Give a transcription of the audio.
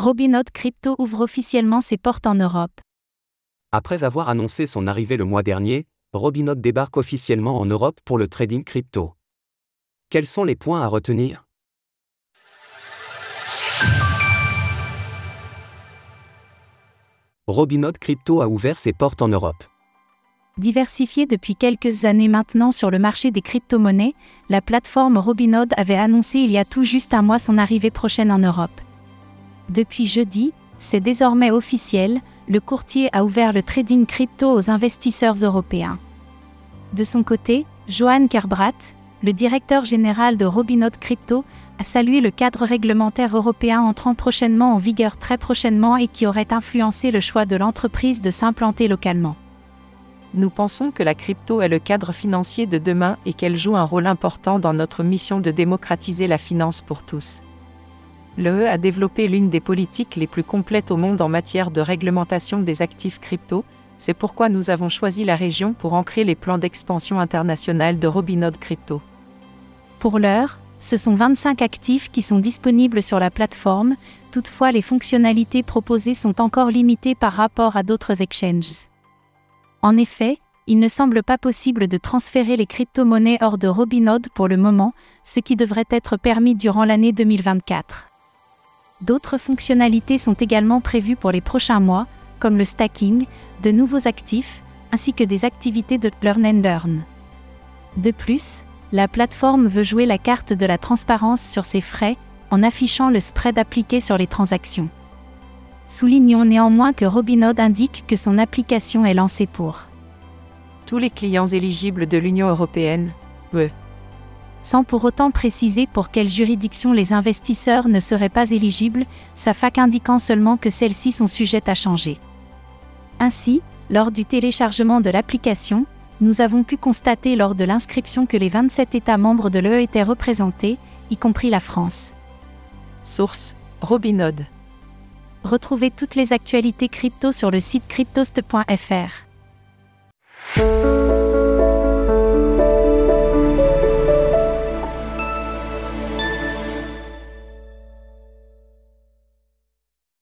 Robinhood Crypto ouvre officiellement ses portes en Europe. Après avoir annoncé son arrivée le mois dernier, Robinhood débarque officiellement en Europe pour le trading crypto. Quels sont les points à retenir? Robinhood Crypto a ouvert ses portes en Europe. Diversifiée depuis quelques années maintenant sur le marché des crypto-monnaies, la plateforme Robinhood avait annoncé il y a tout juste un mois son arrivée prochaine en Europe. Depuis jeudi, c'est désormais officiel, le courtier a ouvert le trading crypto aux investisseurs européens. De son côté, Johan Kerbrat, le directeur général de Robinhood Crypto, a salué le cadre réglementaire européen entrant prochainement en vigueur très prochainement et qui aurait influencé le choix de l'entreprise de s'implanter localement. Nous pensons que la crypto est le cadre financier de demain et qu'elle joue un rôle important dans notre mission de démocratiser la finance pour tous. L'UE a développé l'une des politiques les plus complètes au monde en matière de réglementation des actifs crypto, c'est pourquoi nous avons choisi la région pour ancrer les plans d'expansion internationale de Robinhood Crypto. Pour l'heure, ce sont 25 actifs qui sont disponibles sur la plateforme, toutefois les fonctionnalités proposées sont encore limitées par rapport à d'autres exchanges. En effet, il ne semble pas possible de transférer les crypto-monnaies hors de Robinhood pour le moment, ce qui devrait être permis durant l'année 2024. D'autres fonctionnalités sont également prévues pour les prochains mois, comme le stacking, de nouveaux actifs, ainsi que des activités de learn and learn. De plus, la plateforme veut jouer la carte de la transparence sur ses frais, en affichant le spread appliqué sur les transactions. Soulignons néanmoins que Robinhood indique que son application est lancée pour tous les clients éligibles de l'Union européenne, eux. Sans pour autant préciser pour quelle juridiction les investisseurs ne seraient pas éligibles, sa fac indiquant seulement que celles-ci sont sujettes à changer. Ainsi, lors du téléchargement de l'application, nous avons pu constater lors de l'inscription que les 27 États membres de l'UE étaient représentés, y compris la France. Source Robinhood. Retrouvez toutes les actualités crypto sur le site cryptost.fr.